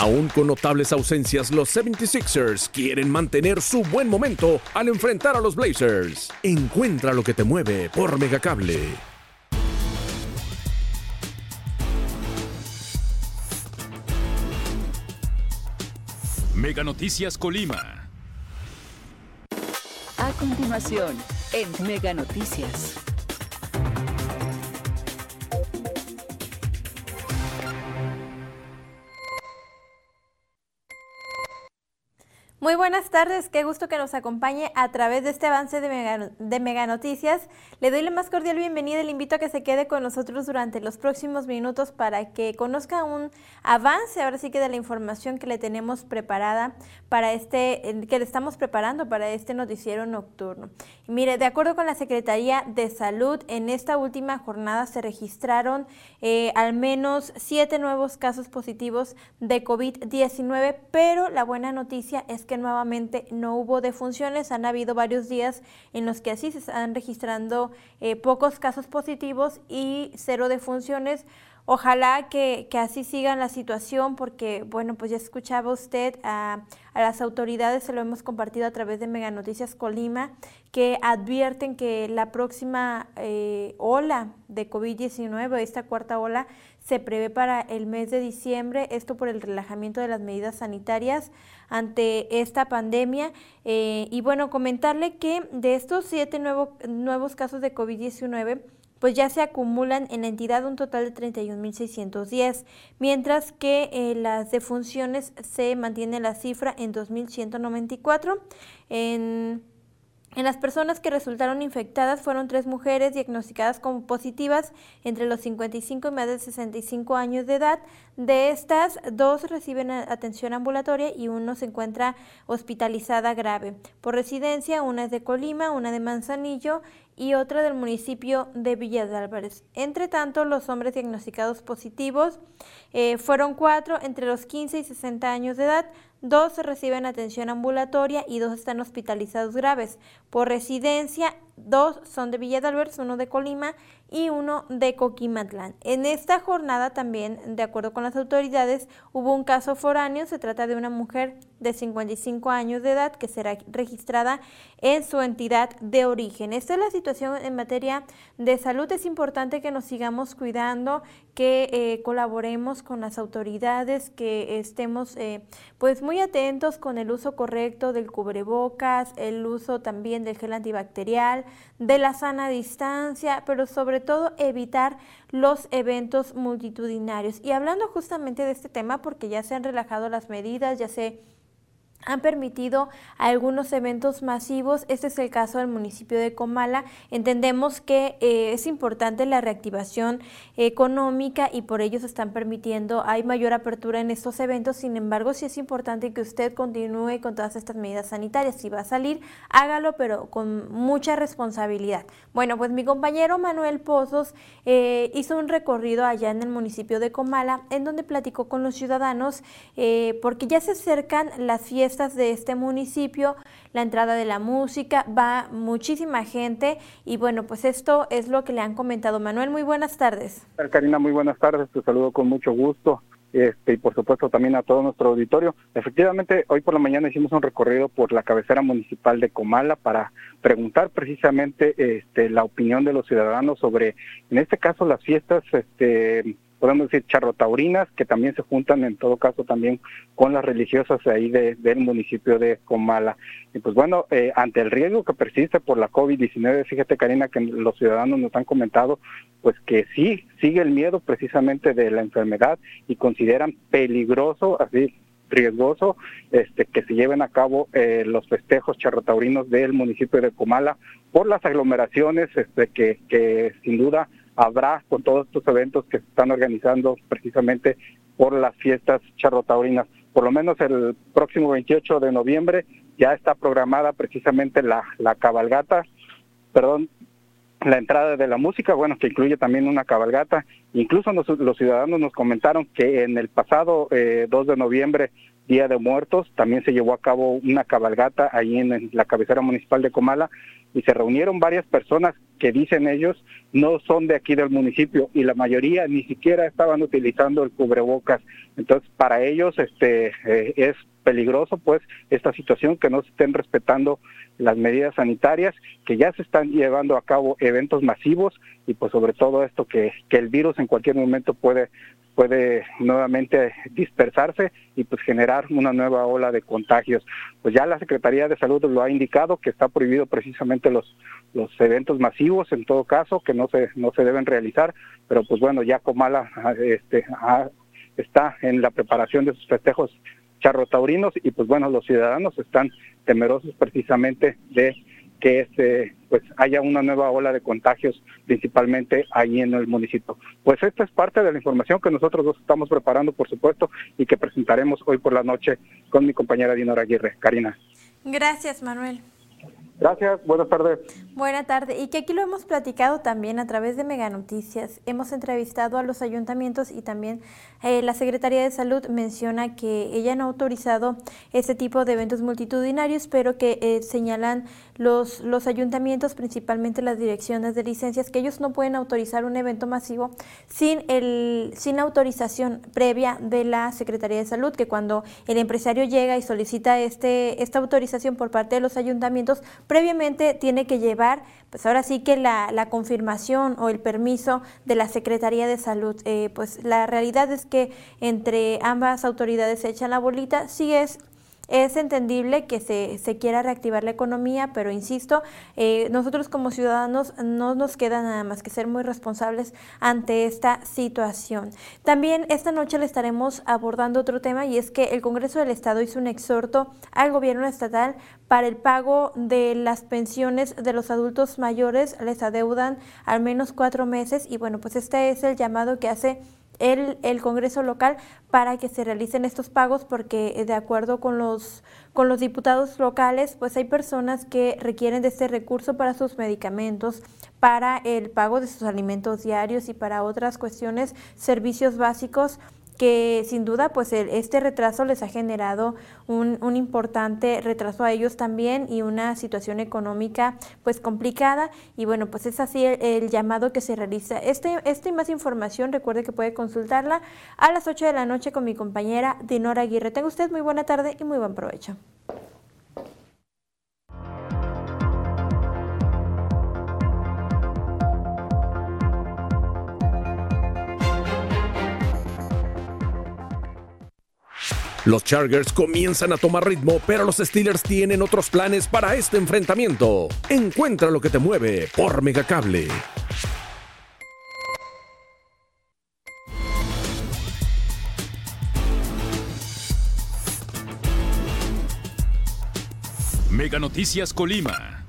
Aún con notables ausencias, los 76ers quieren mantener su buen momento al enfrentar a los Blazers. Encuentra lo que te mueve por Megacable. Mega Noticias Colima. A continuación, en Mega Noticias. Muy buenas tardes, qué gusto que nos acompañe a través de este avance de Mega, Noticias. Le doy la más cordial bienvenida y le invito a que se quede con nosotros durante los próximos minutos para que conozca un avance, ahora sí que de la información que le tenemos preparada para este, que le estamos preparando para este noticiero nocturno. mire, de acuerdo con la Secretaría de Salud, en esta última jornada se registraron eh, al menos siete nuevos casos positivos de COVID-19, pero la buena noticia es que que nuevamente no hubo defunciones. Han habido varios días en los que así se están registrando eh, pocos casos positivos y cero defunciones. Ojalá que, así siga la situación porque, bueno, pues ya escuchaba usted a, las autoridades, se lo hemos compartido a través de Mega Noticias Colima, que advierten que la próxima eh, ola de COVID-19, esta cuarta ola, se prevé para el mes de diciembre, esto por el relajamiento de las medidas sanitarias ante esta pandemia. Eh, y bueno, comentarle que de estos siete nuevos casos de COVID-19, pues ya se acumulan en la entidad un total de 31.610, mientras que eh, las defunciones se mantiene la cifra en 2.194. En en las personas que resultaron infectadas fueron tres mujeres diagnosticadas como positivas entre los 55 y más de 65 años de edad. De estas, dos reciben atención ambulatoria y uno se encuentra hospitalizada grave. Por residencia, una es de Colima, una de Manzanillo y otra del municipio de Villa de Álvarez. Entre tanto, los hombres diagnosticados positivos eh, fueron cuatro entre los 15 y 60 años de edad, dos reciben atención ambulatoria y dos están hospitalizados graves. Por residencia, dos son de Villa de Álvarez, uno de Colima y uno de Coquimatlán. En esta jornada también, de acuerdo con las autoridades, hubo un caso foráneo, se trata de una mujer de 55 años de edad que será registrada en su entidad de origen. Esta es la situación en materia de salud. Es importante que nos sigamos cuidando, que eh, colaboremos con las autoridades, que estemos eh, pues muy atentos con el uso correcto del cubrebocas, el uso también del gel antibacterial, de la sana distancia, pero sobre todo evitar los eventos multitudinarios. Y hablando justamente de este tema, porque ya se han relajado las medidas, ya se han permitido algunos eventos masivos. Este es el caso del municipio de Comala. Entendemos que eh, es importante la reactivación económica y por ello se están permitiendo, hay mayor apertura en estos eventos. Sin embargo, sí es importante que usted continúe con todas estas medidas sanitarias. Si va a salir, hágalo, pero con mucha responsabilidad. Bueno, pues mi compañero Manuel Pozos eh, hizo un recorrido allá en el municipio de Comala, en donde platicó con los ciudadanos, eh, porque ya se acercan las fiestas de este municipio, la entrada de la música, va muchísima gente y bueno, pues esto es lo que le han comentado. Manuel, muy buenas tardes. Karina, muy buenas tardes, te saludo con mucho gusto. Este, y por supuesto también a todo nuestro auditorio. Efectivamente, hoy por la mañana hicimos un recorrido por la cabecera municipal de Comala para preguntar precisamente este, la opinión de los ciudadanos sobre, en este caso, las fiestas este, podemos decir charrotaurinas, que también se juntan en todo caso también con las religiosas ahí de, del municipio de Comala. Y pues bueno, eh, ante el riesgo que persiste por la COVID-19, fíjate Karina que los ciudadanos nos han comentado pues que sí, sigue el miedo precisamente de la enfermedad y consideran peligroso, así riesgoso este, que se lleven a cabo eh, los festejos charrotaurinos del municipio de Comala por las aglomeraciones este, que, que sin duda habrá con todos estos eventos que se están organizando precisamente por las fiestas charrotaurinas. Por lo menos el próximo 28 de noviembre ya está programada precisamente la, la cabalgata, perdón, la entrada de la música, bueno, que incluye también una cabalgata. Incluso los ciudadanos nos comentaron que en el pasado eh, 2 de noviembre, Día de Muertos, también se llevó a cabo una cabalgata ahí en, la cabecera municipal de Comala y se reunieron varias personas que dicen ellos no son de aquí del municipio y la mayoría ni siquiera estaban utilizando el cubrebocas. Entonces, para ellos este eh, es peligroso pues esta situación que no se estén respetando las medidas sanitarias, que ya se están llevando a cabo eventos masivos y pues sobre todo esto que, que el virus en cualquier momento puede puede nuevamente dispersarse y pues generar una nueva ola de contagios. Pues ya la Secretaría de Salud lo ha indicado que está prohibido precisamente los los eventos masivos en todo caso que no se no se deben realizar, pero pues bueno, ya Comala este está en la preparación de sus festejos charrotaurinos y pues bueno, los ciudadanos están temerosos precisamente de que este, pues haya una nueva ola de contagios, principalmente ahí en el municipio. Pues esta es parte de la información que nosotros dos estamos preparando, por supuesto, y que presentaremos hoy por la noche con mi compañera Dinora Aguirre. Karina. Gracias, Manuel. Gracias, buenas tardes. Buenas tardes. Y que aquí lo hemos platicado también a través de Mega Noticias. Hemos entrevistado a los ayuntamientos y también eh, la Secretaría de Salud menciona que ella no ha autorizado ese tipo de eventos multitudinarios, pero que eh, señalan los, los ayuntamientos, principalmente las direcciones de licencias, que ellos no pueden autorizar un evento masivo sin, el, sin autorización previa de la Secretaría de Salud, que cuando el empresario llega y solicita este, esta autorización por parte de los ayuntamientos, previamente tiene que llevar, pues ahora sí que la, la confirmación o el permiso de la Secretaría de Salud. Eh, pues la realidad es que entre ambas autoridades se echan la bolita, sí es es entendible que se, se, quiera reactivar la economía, pero insisto, eh, nosotros como ciudadanos no nos queda nada más que ser muy responsables ante esta situación. También esta noche le estaremos abordando otro tema y es que el Congreso del Estado hizo un exhorto al gobierno estatal para el pago de las pensiones de los adultos mayores, les adeudan al menos cuatro meses y bueno, pues este es el llamado que hace el, el, Congreso local para que se realicen estos pagos porque eh, de acuerdo con los, con los diputados locales, pues hay personas que requieren de este recurso para sus medicamentos, para el pago de sus alimentos diarios y para otras cuestiones, servicios básicos que sin duda pues este retraso les ha generado un, un, importante retraso a ellos también y una situación económica pues complicada y bueno pues es así el, llamado que se realiza. Este, esta y más información recuerde que puede consultarla a las 8 de la noche con mi compañera Dinora Aguirre. Tenga usted muy buena tarde y muy buen provecho. Los Chargers comienzan a tomar ritmo, pero los Steelers tienen otros planes para este enfrentamiento. Encuentra lo que te mueve por Megacable. Mega Noticias Colima.